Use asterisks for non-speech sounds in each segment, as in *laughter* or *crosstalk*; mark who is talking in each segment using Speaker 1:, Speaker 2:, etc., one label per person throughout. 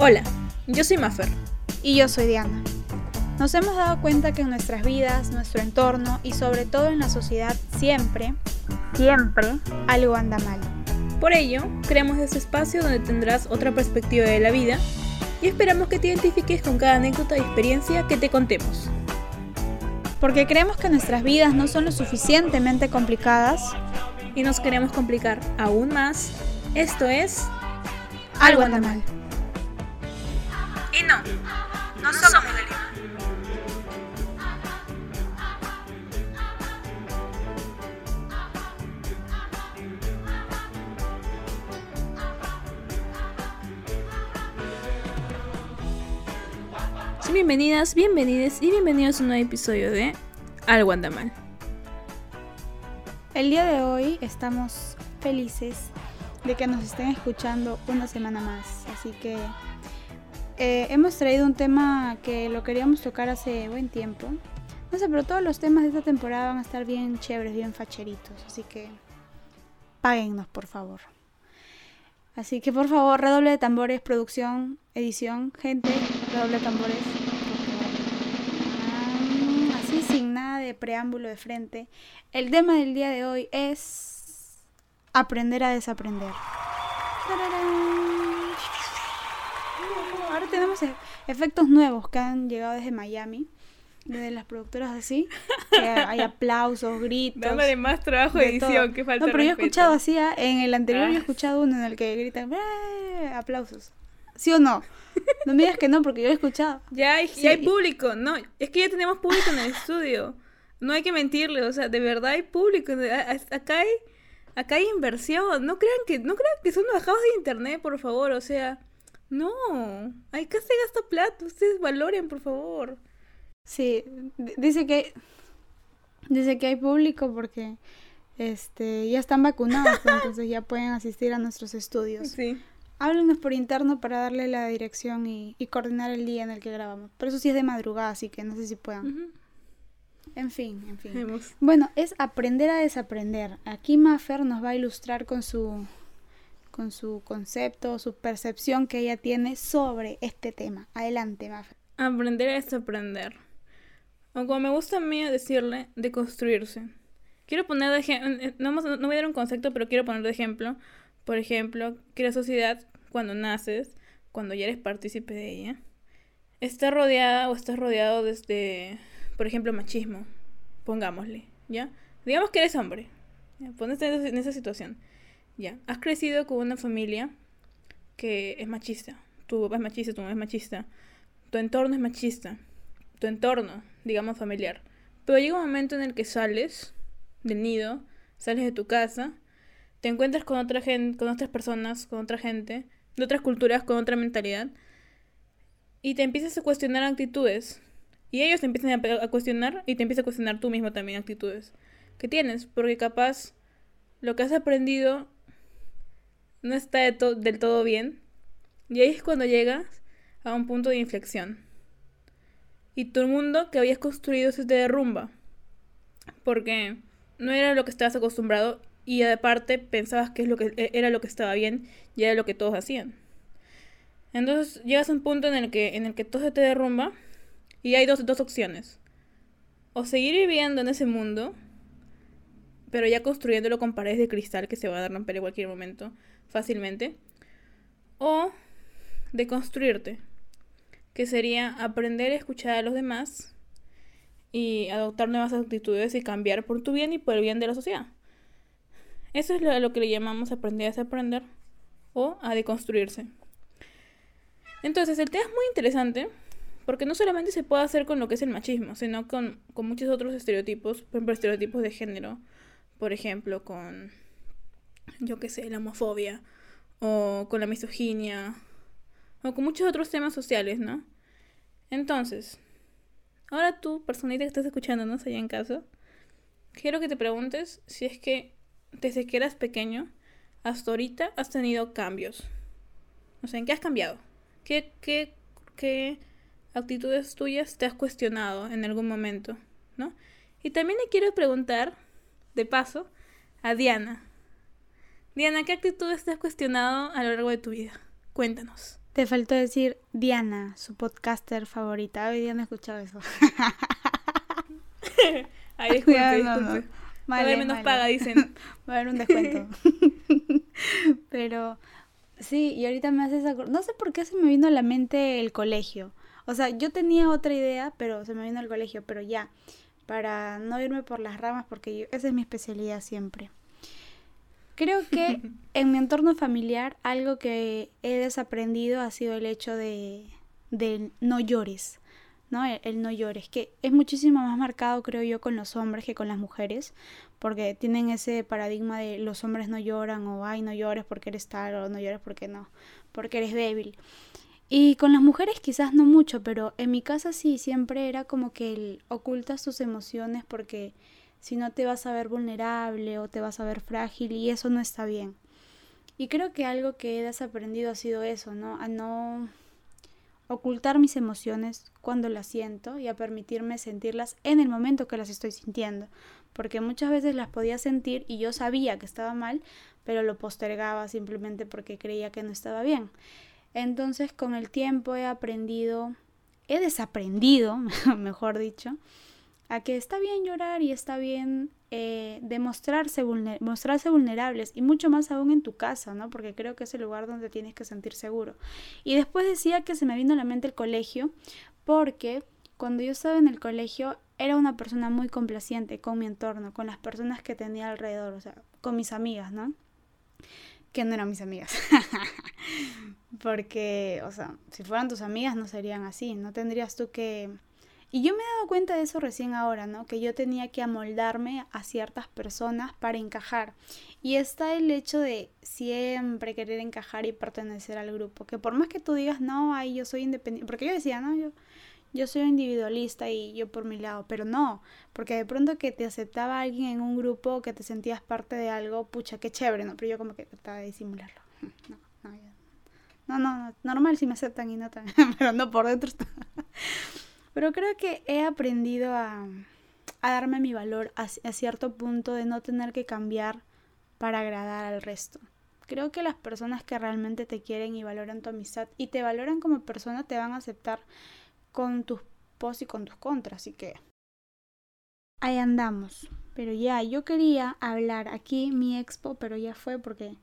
Speaker 1: Hola, yo soy Mafer.
Speaker 2: Y yo soy Diana. Nos hemos dado cuenta que en nuestras vidas, nuestro entorno y sobre todo en la sociedad siempre, siempre algo anda mal.
Speaker 1: Por ello, creamos este espacio donde tendrás otra perspectiva de la vida y esperamos que te identifiques con cada anécdota y experiencia que te contemos.
Speaker 2: Porque creemos que nuestras vidas no son lo suficientemente complicadas
Speaker 1: y nos queremos complicar aún más. Esto es
Speaker 2: Algo anda mal.
Speaker 1: Y no, no somos de Lima. Bienvenidas, bienvenidos y bienvenidos a un nuevo episodio de Algo anda mal.
Speaker 2: El día de hoy estamos felices de que nos estén escuchando una semana más, así que eh, hemos traído un tema que lo queríamos tocar hace buen tiempo. No sé, pero todos los temas de esta temporada van a estar bien chéveres, bien facheritos, así que páguennos por favor. Así que por favor, redoble de tambores, producción, edición, gente, redoble de tambores. De preámbulo de frente. El tema del día de hoy es aprender a desaprender. Ahora tenemos e- efectos nuevos que han llegado desde Miami desde las productoras así, que hay aplausos, *laughs* gritos.
Speaker 1: Dándole más trabajo de edición, que falta
Speaker 2: No, pero yo he escuchado así, ¿ah? en el anterior yo he ah. escuchado uno en el que gritan aplausos. ¿Sí o no? No me digas que no, porque yo he escuchado.
Speaker 1: Ya hay, ya hay público, no, es que ya tenemos público en el estudio. No hay que mentirle, o sea, de verdad hay público. Acá hay, acá hay inversión. No crean que, no crean que son bajados de internet, por favor, o sea, no. Hay que se gasta plata, ustedes valoren, por favor.
Speaker 2: Sí, dice que dice que hay público porque este ya están vacunados, *laughs* entonces ya pueden asistir a nuestros estudios.
Speaker 1: Sí.
Speaker 2: Háblenos por interno para darle la dirección y, coordinar el día en el que grabamos. Pero eso sí es de madrugada, así que no sé si puedan. En fin, en fin. Bueno, es aprender a desaprender. Aquí Mafer nos va a ilustrar con su con su concepto, su percepción que ella tiene sobre este tema. Adelante, Mafer.
Speaker 1: Aprender a desaprender. O como me gusta a mí decirle, de construirse. Quiero poner de ejemplo, eh, no, no voy a dar un concepto, pero quiero poner de ejemplo. Por ejemplo, que la sociedad, cuando naces, cuando ya eres partícipe de ella, está rodeada o estás rodeado desde, por ejemplo, machismo. Pongámosle, ¿ya? Digamos que eres hombre. ¿ya? en esa situación. Ya. Has crecido con una familia que es machista. Tu papá es machista, tu mamá es machista. Tu entorno es machista tu entorno, digamos familiar. Pero llega un momento en el que sales del nido, sales de tu casa, te encuentras con otra gente, con otras personas, con otra gente, de otras culturas, con otra mentalidad, y te empiezas a cuestionar actitudes. Y ellos te empiezan a, cuestionar y te empiezas a cuestionar tú mismo también actitudes que tienes, porque capaz lo que has aprendido no está del todo bien. Y ahí es cuando llegas a un punto de inflexión y el mundo que habías construido se te derrumba. Porque no era lo que estabas acostumbrado y aparte pensabas que, es lo que e, era lo que estaba bien y era lo que todos hacían. Entonces llegas a un punto en el que, en el que todo se te derrumba y hay dos, dos opciones. O seguir viviendo en ese mundo, pero ya construyéndolo con paredes de cristal que se van a romper en cualquier momento fácilmente. O de construirte que sería aprender a escuchar a los demás y adoptar nuevas actitudes y cambiar por tu bien y por el bien de la sociedad. Eso es lo, que le llamamos aprender a desaprender o a deconstruirse. Entonces, el tema es muy interesante porque no solamente se puede hacer con lo que es el machismo, sino con, con muchos otros estereotipos, por ejemplo, estereotipos de género, por ejemplo, con, yo qué sé, la homofobia, o con la misoginia, o con muchos otros temas sociales, ¿no? Entonces, ahora tú, personita que estás escuchándonos allá en casa, quiero que te preguntes si es que desde que eras pequeño hasta ahorita has tenido cambios. O sea, ¿en qué has cambiado? ¿Qué, qué, qué actitudes tuyas te has cuestionado en algún momento? ¿No? Y también le quiero preguntar, de paso, a Diana. Diana, ¿qué actitudes te has cuestionado a lo largo de tu vida? Cuéntanos.
Speaker 2: Te faltó decir Diana, su podcaster favorita. Hoy día no he escuchado eso. *laughs*
Speaker 1: Ay, disculpe, a haber menos paga, dicen. *laughs*
Speaker 2: Va a haber un descuento. *laughs* Pero sí, y ahorita me haces acordar. No sé por qué se me vino a la mente el colegio. O sea, yo tenía otra idea, pero se me vino el colegio. Pero ya, para no irme por las ramas, porque esa es mi especialidad siempre. Creo que *laughs* en mi entorno familiar algo que he desaprendido ha sido el hecho de, de no llores. ¿no? El, no llores, que es muchísimo más marcado, creo yo, con los hombres que con las mujeres, porque tienen ese paradigma de los hombres no lloran o ay, no llores porque eres tal o no llores porque no, porque eres débil. Y con las mujeres quizás no mucho, pero en mi casa sí, siempre era como que el, ocultas tus emociones porque si no te vas a ver vulnerable o te vas a ver frágil y eso no está bien. Y creo que algo que he desaprendido ha sido eso, ¿no? A no ocultar mis emociones cuando las siento y a permitirme sentirlas en el momento que las estoy sintiendo, porque muchas veces las podía sentir y yo sabía que estaba mal, pero lo postergaba simplemente porque creía que no estaba bien. Entonces con el tiempo he aprendido, he desaprendido, *laughs* mejor dicho, a que está bien llorar y está bien eh, demostrarse mostrarse vulnerables y mucho más aún en tu casa, ¿no? Porque creo que es el lugar donde tienes que sentir seguro. Y después decía que se me vino a la mente el colegio porque cuando yo estaba en el colegio era una persona muy complaciente con mi entorno, con las personas que tenía alrededor, o sea, con mis amigas, ¿no? Que no eran mis amigas. *laughs* porque, o sea, si fueran tus amigas no serían así, no tendrías tú que y yo me he dado cuenta de eso recién ahora, ¿no? Que yo tenía que amoldarme a ciertas personas para encajar. Y está el hecho de siempre querer encajar y pertenecer al grupo. Que por más que tú digas, no, ay, yo soy independiente. Porque yo decía, no, yo, yo soy individualista y yo por mi lado. Pero no, porque de pronto que te aceptaba alguien en un grupo, que te sentías parte de algo, pucha, qué chévere, ¿no? Pero yo como que trataba de disimularlo. *laughs* No, no, no, no, no normal si me aceptan y no tan. *laughs* pero no por dentro. Pero creo que he aprendido a, darme mi valor a, cierto punto de no tener que cambiar para agradar al resto. Creo que las personas que realmente te quieren y valoran tu amistad y te valoran como persona te van a aceptar con tus pos y con tus contras. Así que ahí andamos. Pero ya, yo quería hablar aquí mi expo, pero ya fue porque,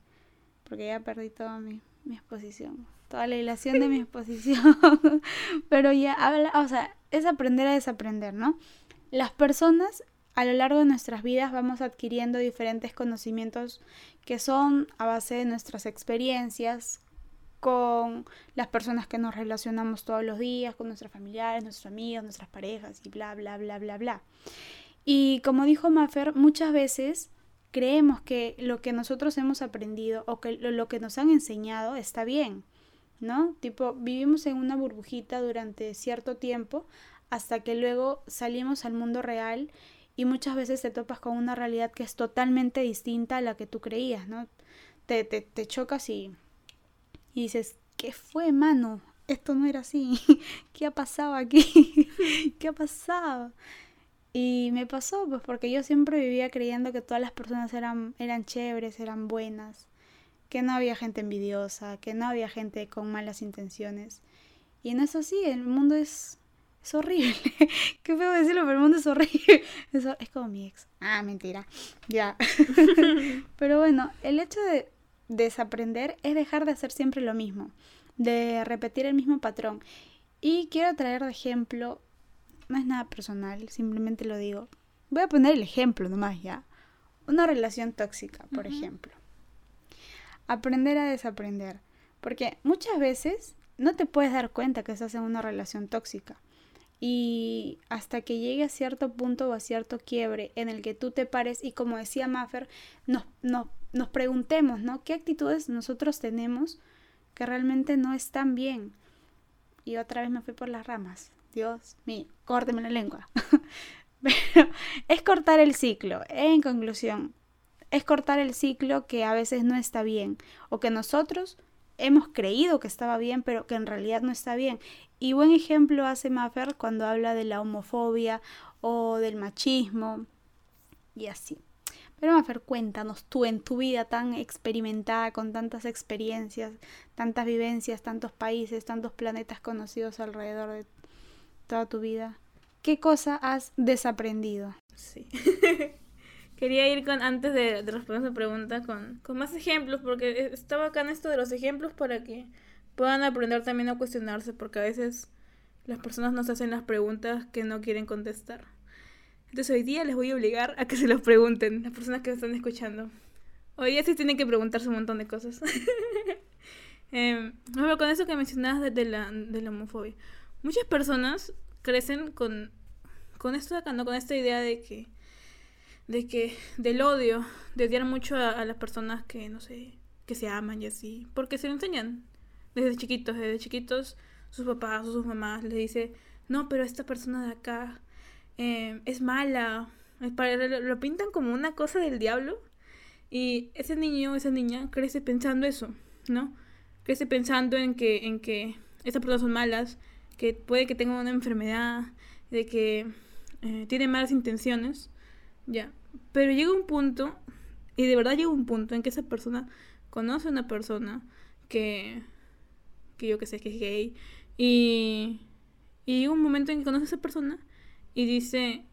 Speaker 2: porque ya perdí toda mi, exposición. Toda la ilación de mi exposición. *laughs* pero ya habla, o sea, es aprender a desaprender, ¿no? Las personas a lo largo de nuestras vidas vamos adquiriendo diferentes conocimientos que son a base de nuestras experiencias con las personas que nos relacionamos todos los días, con nuestros familiares, nuestros amigos, nuestras parejas y bla, bla, bla, bla, bla. Y como dijo Maffer, muchas veces creemos que lo que nosotros hemos aprendido o que lo que nos han enseñado está bien. ¿no? Tipo, vivimos en una burbujita durante cierto tiempo hasta que luego salimos al mundo real y muchas veces te topas con una realidad que es totalmente distinta a la que tú creías, ¿no? Te, te, te chocas y, y dices, ¿qué fue, mano? Esto no era así. *laughs* ¿Qué ha pasado aquí? *laughs* ¿Qué ha pasado? Y me pasó, pues porque yo siempre vivía creyendo que todas las personas eran, eran chéveres, eran buenas que no había gente envidiosa, que no había gente con malas intenciones. Y no es así, el mundo es, es horrible. *laughs* Qué feo decirlo, pero el mundo es horrible. Es, es como mi ex. Ah, mentira. Ya. pero bueno, el hecho de desaprender es dejar de hacer siempre lo mismo, de repetir el mismo patrón. Y quiero traer de ejemplo, no es nada personal, simplemente lo digo. Voy a poner el ejemplo nomás ya. Una relación tóxica, por ejemplo aprender a desaprender. Porque muchas veces no te puedes dar cuenta que estás en una relación tóxica. Y hasta que llegue a cierto punto o a cierto quiebre en el que tú te pares y como decía Maffer, nos, nos preguntemos, ¿no? ¿Qué actitudes nosotros tenemos que realmente no están bien? Y otra vez me fui por las ramas. Dios mío, córteme la lengua. *laughs* Pero es cortar el ciclo. En conclusión, es cortar el ciclo que a veces no está bien o que nosotros hemos creído que estaba bien, pero que en realidad no está bien. Y buen ejemplo hace Maffer cuando habla de la homofobia o del machismo y así. Pero Mafer, cuéntanos tú en tu vida tan experimentada, con tantas experiencias, tantas vivencias, tantos países, tantos planetas conocidos alrededor de toda tu vida, ¿qué cosa has desaprendido?
Speaker 1: Sí. *laughs* Quería ir con, antes de, responder esa pregunta, con, con más ejemplos, porque estaba acá en esto de los ejemplos para que puedan aprender también a cuestionarse, porque a veces las personas nos hacen las preguntas que no quieren contestar. Entonces hoy día les voy a obligar a que se los pregunten, las personas que están escuchando. Hoy día sí tienen que preguntarse un montón de cosas. *laughs* eh, con eso que mencionabas de, la, de la homofobia. Muchas personas crecen con, con esto de acá, ¿no? Con esta idea de que de que del odio, de odiar mucho a, las personas que, no sé, que se aman y así, porque se lo enseñan desde chiquitos, desde chiquitos sus papás o sus mamás les dice, no, pero esta persona de acá eh, es mala, lo, pintan como una cosa del diablo y ese niño, esa niña crece pensando eso, ¿no? Crece pensando en que, en que estas personas son malas, que puede que tengan una enfermedad, de que eh, tienen malas intenciones ya. Pero llega un punto, y de verdad llega un punto en que esa persona conoce a una persona que, que yo que sé que es gay, y, y llega un momento en que conoce a esa persona y dice,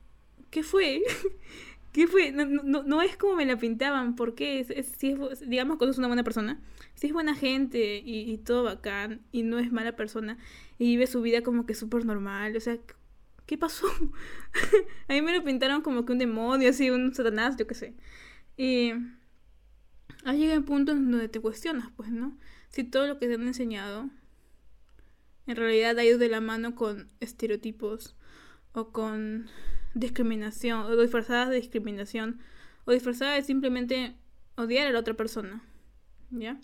Speaker 1: ¿qué fue? *laughs* ¿Qué fue? No, no, no, es como me la pintaban, porque es, es, si es, digamos, cuando es una buena persona, si es buena gente y, todo bacán y no es mala persona y vive su vida como que súper normal, o sea, ¿qué pasó? *laughs* a mí me lo pintaron como que un demonio, así, un satanás, yo qué sé. Y ahí llega el punto donde te cuestionas, pues, ¿no? Si todo lo que te han enseñado en realidad ha ido de la mano con estereotipos o con discriminación, o disfrazadas de discriminación, o disfrazadas de simplemente odiar a la otra persona, ¿ya?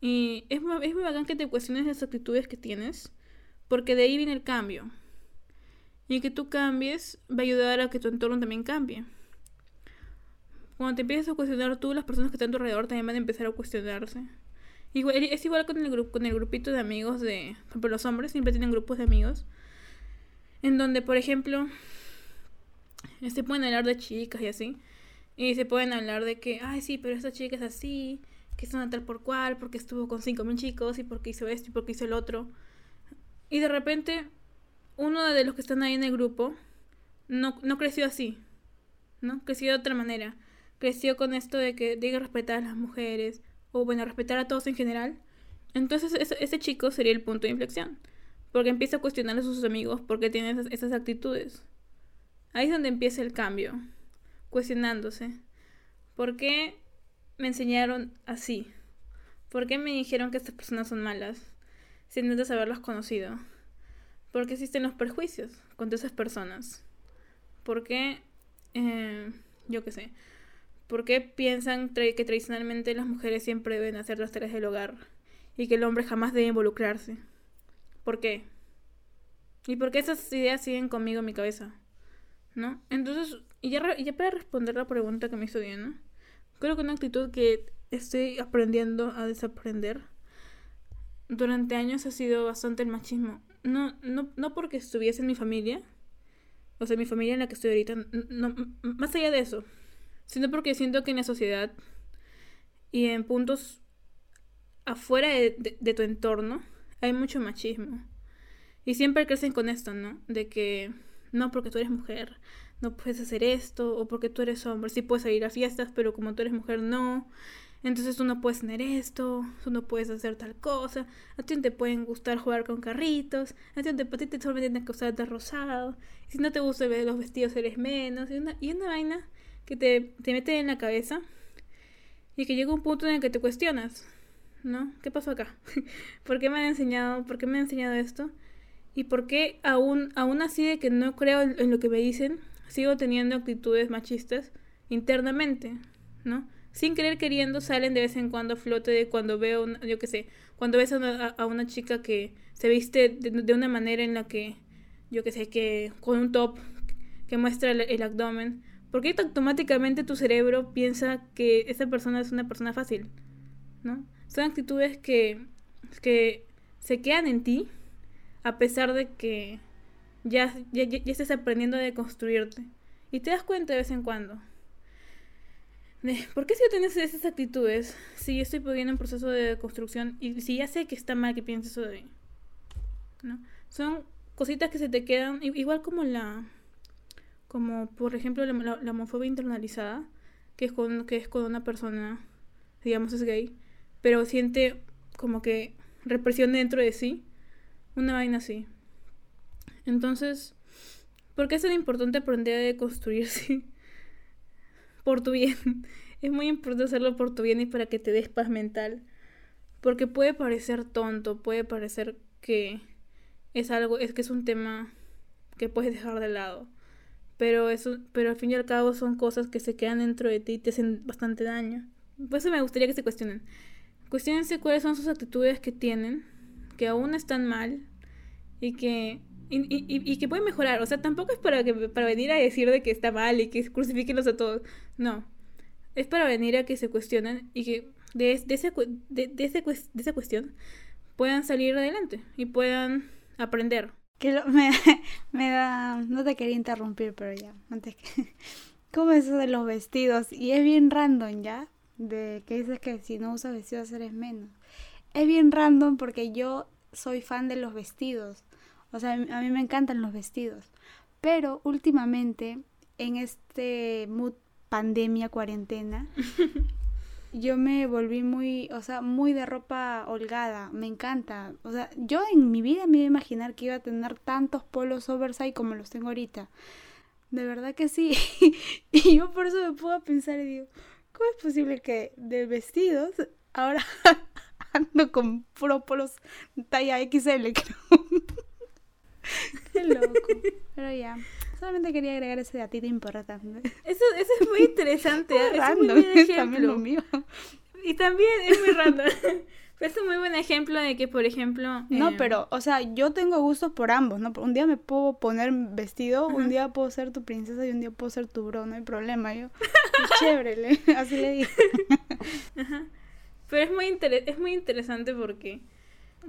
Speaker 1: Y es, es muy bacán que te cuestiones las actitudes que tienes, porque de ahí viene el cambio. Y que tú cambies va a ayudar a que tu entorno también cambie. Cuando te empiezas a cuestionar tú, las personas que están a tu alrededor también van a empezar a cuestionarse. Igual, es igual con el, con el grupito de amigos de... Por los hombres siempre tienen grupos de amigos. En donde, por ejemplo, se pueden hablar de chicas y así. Y se pueden hablar de que, ay, sí, pero esta chica es así, que es una tal por cual, porque estuvo con cinco mil chicos y porque hizo esto y porque hizo el otro. Y de repente uno de los que están ahí en el grupo no, no creció así, ¿no? Creció de otra manera. Creció con esto de que diga respetar a las mujeres, o bueno, respetar a todos en general. Entonces ese, chico sería el punto de inflexión, porque empieza a cuestionar a sus amigos porque tiene esas, esas actitudes. Ahí es donde empieza el cambio, cuestionándose. ¿Por qué me enseñaron así? ¿Por qué me dijeron que estas personas son malas? Sin antes haberlas conocido. ¿Por qué existen los perjuicios contra esas personas? ¿Por qué, eh, yo qué sé, por qué piensan que tradicionalmente las mujeres siempre deben hacer las tareas del hogar y que el hombre jamás debe involucrarse? ¿Por qué? ¿Y por qué esas ideas siguen conmigo en mi cabeza? ¿No? Entonces, y ya, ya para responder la pregunta que me hizo bien, Creo que una actitud que estoy aprendiendo a desaprender durante años ha sido bastante el machismo no, no, no porque estuviese en mi familia, o sea, mi familia en la que estoy ahorita, no, más allá de eso, sino porque siento que en la sociedad y en puntos afuera de, tu entorno hay mucho machismo. Y siempre crecen con esto, ¿no? De que no, porque tú eres mujer, no puedes hacer esto, o porque tú eres hombre, sí puedes ir a fiestas, pero como tú eres mujer, no. Entonces tú no puedes tener esto, tú no puedes hacer tal cosa, a ti te pueden gustar jugar con carritos, a ti, te, a ti te solamente tienes que usar de rosado, si no te gusta ver los vestidos eres menos, y una, y una vaina que te, te mete en la cabeza y que llega un punto en el que te cuestionas, ¿no? ¿Qué pasó acá? *laughs* ¿Por qué me han enseñado, por qué me han enseñado esto? ¿Y por qué aún, aún así de que no creo en lo que me dicen, sigo teniendo actitudes machistas internamente, ¿no? sin querer queriendo salen de vez en cuando a flote de cuando veo, yo qué sé, cuando ves a una, chica que se viste de, una manera en la que, yo qué sé, que con un top que muestra el, abdomen, porque automáticamente tu cerebro piensa que esa persona es una persona fácil, ¿no? Son actitudes que, que se quedan en ti a pesar de que ya, ya, ya estés aprendiendo a deconstruirte. Y te das cuenta de vez en cuando. de por qué si yo tengo esas actitudes, si estoy pudiendo un proceso de construcción y si ya sé que está mal que pienses eso de ¿no? Son cositas que se te quedan, igual como la, como por ejemplo la, homofobia internalizada, que es, con, que es con una persona, digamos es gay, pero siente como que represión dentro de sí, una vaina así. Entonces, ¿por qué es tan importante aprender a construirse por tu bien? *laughs* Es muy importante hacerlo por tu bien y para que te des paz mental. Porque puede parecer tonto, puede parecer que es algo, es que es un tema que puedes dejar de lado. Pero eso, pero al fin y al cabo son cosas que se quedan dentro de ti y te hacen bastante daño. Por eso me gustaría que se cuestionen. Cuestionense cuáles son sus actitudes que tienen, que aún están mal y que y, y, que pueden mejorar. O sea, tampoco es para que para venir a decir de que está mal y que crucifiquenlos a todos. No. Es para venir a que se cuestionen y que de, de, ese, de, de, ese, de esa cuestión puedan salir adelante y puedan aprender.
Speaker 2: Que *laughs* me, da... No te quería interrumpir, pero ya, antes que... *laughs* ¿Cómo es eso de los vestidos? Y es bien random, ¿ya? De que dices que si no usas vestidos eres menos. Es bien random porque yo soy fan de los vestidos. O sea, a mí me encantan los vestidos. Pero últimamente, en este mood pandemia, cuarentena, *laughs* yo me volví muy, o sea, muy de ropa holgada, me encanta. O sea, yo en mi vida me iba a imaginar que iba a tener tantos polos oversize como los tengo ahorita. De verdad que sí. *laughs* y yo por eso me puedo pensar y digo, ¿cómo es posible que de vestidos ahora *laughs* ando con puro polos talla XL? Qué loco. Pero ya. Solamente quería agregar ese datito importante.
Speaker 1: Eso, eso es muy interesante. ¿eh? es un muy buen ejemplo. mío. Y también es muy random. Es un muy buen ejemplo de que, por ejemplo...
Speaker 2: No, eh, pero, o sea, yo tengo gustos por ambos, ¿no? Un día me puedo poner vestido, un día puedo ser tu princesa y un día puedo ser tu bro, no hay problema. Yo, *laughs* es chévere, *laughs* así le digo. *laughs*
Speaker 1: Ajá. Pero es muy, es muy interesante porque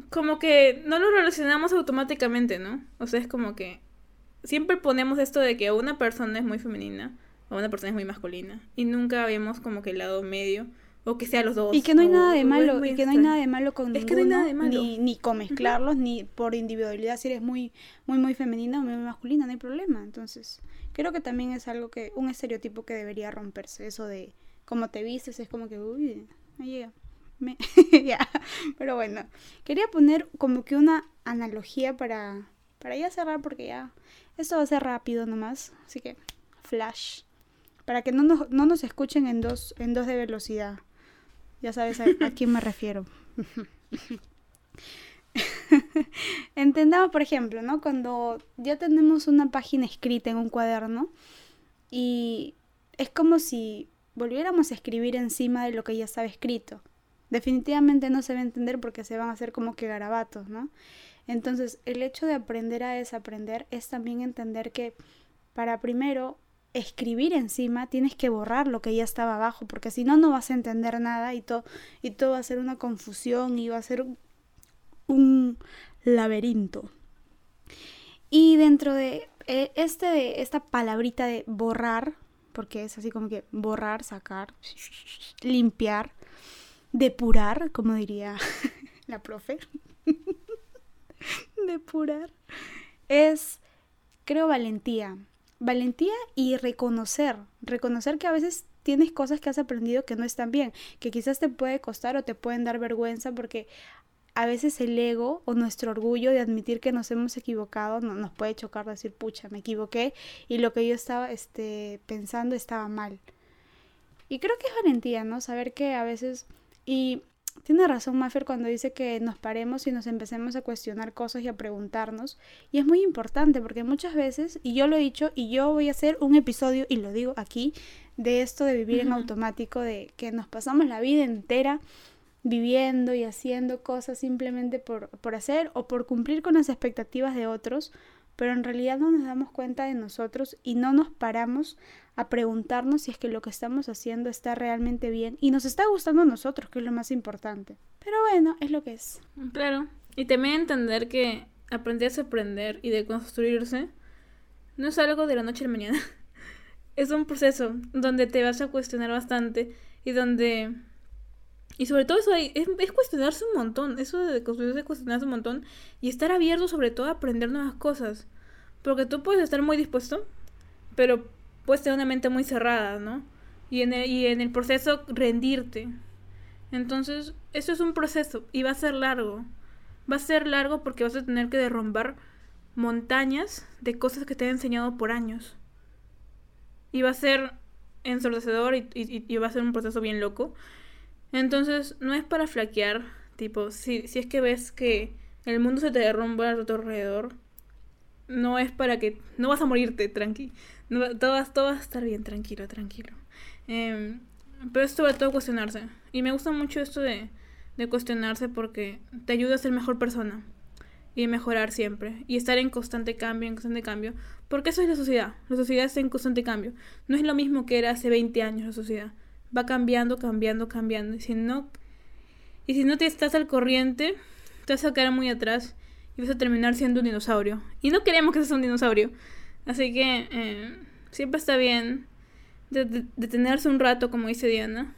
Speaker 1: como que no lo relacionamos automáticamente, ¿no? O sea, es como que siempre ponemos esto de que una persona es muy femenina o una persona es muy masculina y nunca vemos como que el lado medio o que sea los dos.
Speaker 2: Y que no hay nada de malo, y que no hay nada de malo con es que no hay nada de malo. Ni, ni con mezclarlos, ni por individualidad, si eres muy, muy, muy femenina o muy, masculina, no hay problema. Entonces, creo que también es algo que, un estereotipo que debería romperse, eso de cómo te vistes, es como que, uy, me llega. Me... *laughs* ya, pero bueno, quería poner como que una analogía para, para ya cerrar porque ya esto va a ser rápido nomás, así que flash. Para que no nos, no nos escuchen en dos, en dos de velocidad. Ya sabes a, quién me refiero. *laughs* Entendamos, por ejemplo, ¿no? Cuando ya tenemos una página escrita en un cuaderno y es como si volviéramos a escribir encima de lo que ya estaba escrito. Definitivamente no se va a entender porque se van a hacer como que garabatos, ¿no? Entonces, el hecho de aprender a desaprender es también entender que para primero escribir encima tienes que borrar lo que ya estaba abajo, porque si no, no vas a entender nada y, todo y todo va a ser una confusión y va a ser un laberinto. Y dentro de eh, este, esta palabrita de borrar, porque es así como que borrar, sacar, limpiar, depurar, como diría *laughs* la profe. *laughs* depurar, es, creo, valentía. Valentía y reconocer, reconocer que a veces tienes cosas que has aprendido que no están bien, que quizás te puede costar o te pueden dar vergüenza porque a veces el ego o nuestro orgullo de admitir que nos hemos equivocado no, nos puede chocar decir, pucha, me equivoqué y lo que yo estaba este, pensando estaba mal. Y creo que es valentía, ¿no? Saber que a veces... Y tiene razón Maffer cuando dice que nos paremos y nos empecemos a cuestionar cosas y a preguntarnos. Y es muy importante porque muchas veces, y yo lo he dicho, y yo voy a hacer un episodio, y lo digo aquí, de esto de vivir en automático, de que nos pasamos la vida entera viviendo y haciendo cosas simplemente por, por hacer o por cumplir con las expectativas de otros, pero en realidad no nos damos cuenta de nosotros y no nos paramos a preguntarnos si es que lo que estamos haciendo está realmente bien y nos está gustando a nosotros, que es lo más importante. Pero bueno, es lo que es.
Speaker 1: Claro. Y también entender que aprender a aprender y de construirse no es algo de la noche a la mañana. *laughs* es un proceso donde te vas a cuestionar bastante y donde... Y sobre todo eso es, es cuestionarse un montón, eso de construirse, cuestionarse un montón y estar abierto sobre todo a aprender nuevas cosas. Porque tú puedes estar muy dispuesto, pero puedes tener una mente muy cerrada, ¿no? Y en el, y en el proceso rendirte. Entonces, eso es un proceso y va a ser largo. Va a ser largo porque vas a tener que derrumbar montañas de cosas que te han enseñado por años. Y va a ser ensordecedor y, va a ser un proceso bien loco. Entonces, no es para flaquear, tipo, si, si es que ves que el mundo se te derrumba a tu alrededor, no es para que... No vas a morirte, tranqui. todo, todo, va a estar bien, tranquilo, tranquilo. Eh, pero es sobre todo cuestionarse. Y me gusta mucho esto de, de cuestionarse porque te ayuda a ser mejor persona y mejorar siempre y estar en constante cambio, en constante cambio, porque eso es la sociedad. La sociedad está en constante cambio. No es lo mismo que era hace 20 años la sociedad. Va cambiando, cambiando, cambiando. Y si no y si no te estás al corriente, te vas a quedar muy atrás y vas a terminar siendo un dinosaurio. Y no queremos que seas un dinosaurio. Así que eh, siempre está bien detenerse un rato, como dice Diana,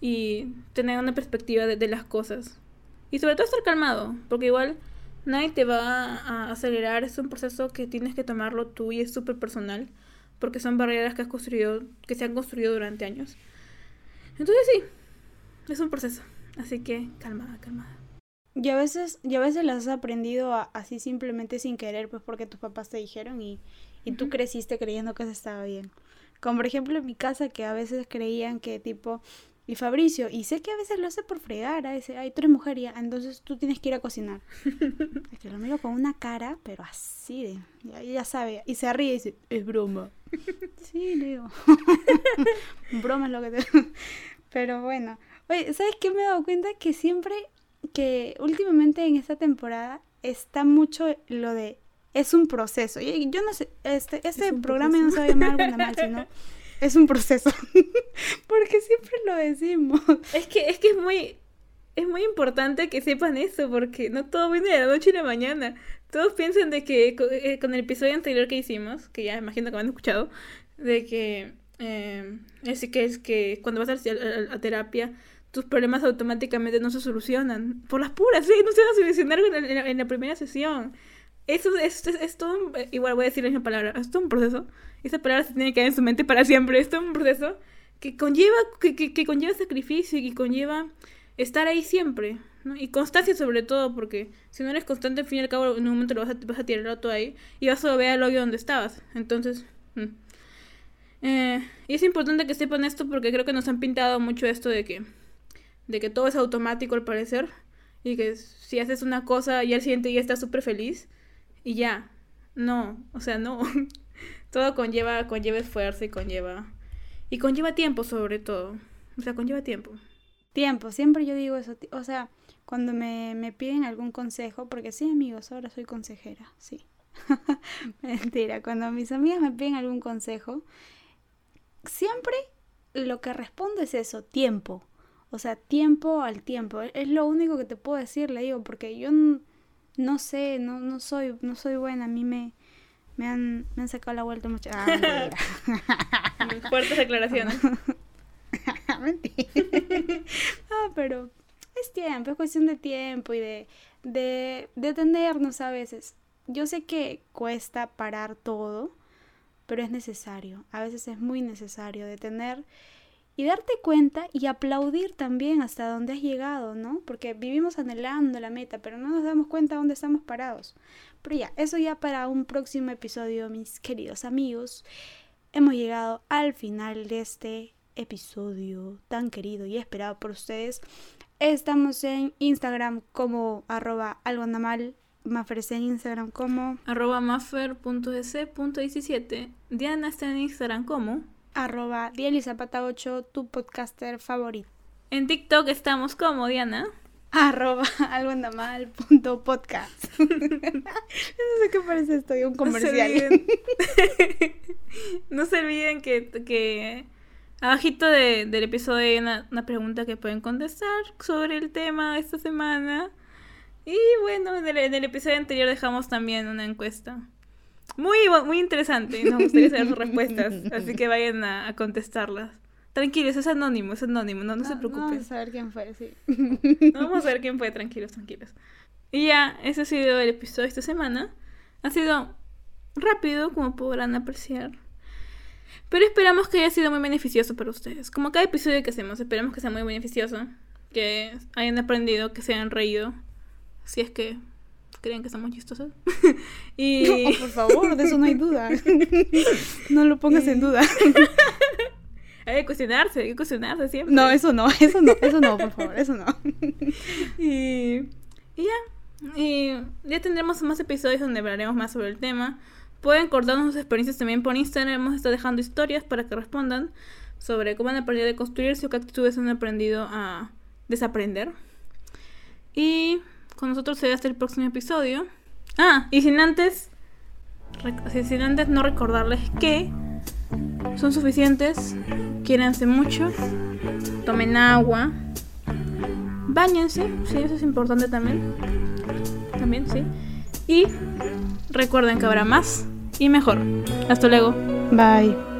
Speaker 1: y tener una perspectiva de, las cosas. Y sobre todo estar calmado, porque igual nadie te va a acelerar, es un proceso que tienes que tomarlo tú y es súper personal, porque son barreras que has construido, que se han construido durante años. Entonces sí, es un proceso, así que calmada, calmada.
Speaker 2: Y a veces, y a veces las has aprendido así simplemente sin querer, pues porque tus papás te dijeron y, y tú creciste creyendo que eso estaba bien. Como por ejemplo en mi casa que a veces creían que tipo, y Fabricio, y sé que a veces lo hace por fregar, a veces, ay, tú eres mujer ya, entonces tú tienes que ir a cocinar. *laughs* es que lo miro con una cara, pero así de, ya, ya sabe, y se ríe y dice, es broma. *laughs* sí, Leo. *laughs* broma es lo que te... pero bueno, oye, ¿sabes qué me he dado cuenta? Que siempre, que últimamente en esta temporada está mucho lo de es un proceso. Y yo no sé, este, este programa no se va a llamar mal, sino *laughs* es un proceso. *laughs* Porque siempre lo decimos.
Speaker 1: Es que, es que es muy, es muy importante que sepan eso, porque no todo viene de la noche y la mañana. Todos piensan de que eh, con, el episodio anterior que hicimos, que ya imagino que me han escuchado, de que eh, es que es que cuando vas a, a, terapia tus problemas automáticamente no se solucionan. Por las puras, ¿sí? No se van a solucionar en la primera sesión. Eso es, es, todo un, eh, igual voy a decir la misma palabra, es todo un proceso. Esa palabra se tiene que quedar en su mente para siempre. Es todo un proceso que conlleva, que, que, conlleva sacrificio y que conlleva estar ahí siempre. ¿no? Y constancia sobre todo, porque si no eres constante, al fin y al cabo, en un momento lo vas a, vas a tirar todo ahí y vas a ver al hoyo donde estabas. Entonces, mm. Eh, y es importante que sepan esto porque creo que nos han pintado mucho esto de que, de que todo es automático al parecer y que si haces una cosa y al siguiente día estás súper feliz y ya. No, o sea, no. *laughs* todo conlleva, conlleva esfuerzo y conlleva. Y conlleva tiempo sobre todo. O sea, conlleva tiempo.
Speaker 2: Tiempo, siempre yo digo eso. O sea, cuando me, me piden algún consejo, porque sí, amigos, ahora soy consejera, sí. *laughs* Mentira, cuando mis amigas me piden algún consejo, siempre lo que respondo es eso, tiempo. O sea, tiempo al tiempo. Es lo único que te puedo decir, le digo, porque yo no sé, no, no soy, no soy buena, a mí me, me han, me han sacado la vuelta mucho. Ah, *laughs*
Speaker 1: Fuertes declaraciones. *laughs*
Speaker 2: Mentira. no, pero es tiempo, es cuestión de tiempo y de, de, de atendernos a veces. Yo sé que cuesta parar todo, pero es necesario. A veces es muy necesario detener y darte cuenta y aplaudir también hasta dónde has llegado, ¿no? Porque vivimos anhelando la meta, pero no nos damos cuenta dónde estamos parados. Pero ya, eso ya para un próximo episodio, mis queridos amigos. Hemos llegado al final de este episodio tan querido y esperado por ustedes. Estamos en Instagram como arroba algo mal. en Instagram como
Speaker 1: arroba maffer.es.17. Diana está en Instagram como
Speaker 2: arroba Zapata8, tu podcaster favorito.
Speaker 1: En TikTok estamos como Diana. *laughs*
Speaker 2: Arroba algo anda mal punto podcast. *laughs* no sé qué parece esto, un comercial. *laughs*
Speaker 1: No se olviden, que, que abajito de, del episodio hay una, una, pregunta que pueden contestar sobre el tema de esta semana. Y bueno, en el, en el episodio anterior dejamos también una encuesta. muy, muy interesante. Nos gustaría saber sus respuestas. *laughs* Así que vayan a, a contestarlas. Tranquilos, es anónimo, es anónimo, no, no, se preocupen.
Speaker 2: Vamos a saber quién fue, sí.
Speaker 1: No *laughs* vamos a ver quién fue, tranquilos, tranquilos. Y ya, ese ha sido el episodio de esta semana. Ha sido rápido, como podrán apreciar. Pero esperamos que haya sido muy beneficioso para ustedes. Como cada episodio que hacemos, esperamos que sea muy beneficioso. Que hayan aprendido, que se hayan reído. Si es que creen que somos chistosos. *laughs* y...
Speaker 2: No, por favor, de eso no hay duda. *laughs* No lo pongas en duda. *laughs*
Speaker 1: Hay que cuestionarse, hay que cuestionarse siempre.
Speaker 2: No, eso no, eso no, eso no, por favor, eso no.
Speaker 1: Y, y ya. Y ya tendremos más episodios donde hablaremos más sobre el tema. Pueden cortarnos sus experiencias también por Instagram. Hemos estado dejando historias para que respondan sobre cómo han aprendido a construirse o qué actitudes han aprendido a desaprender. Y con nosotros será hasta el próximo episodio. Ah, y sin antes, sin antes no recordarles que son suficientes, quiéranse mucho, tomen agua, Báñense, sí, eso es importante también. También, sí. Y recuerden que habrá más y mejor. Hasta luego.
Speaker 2: Bye.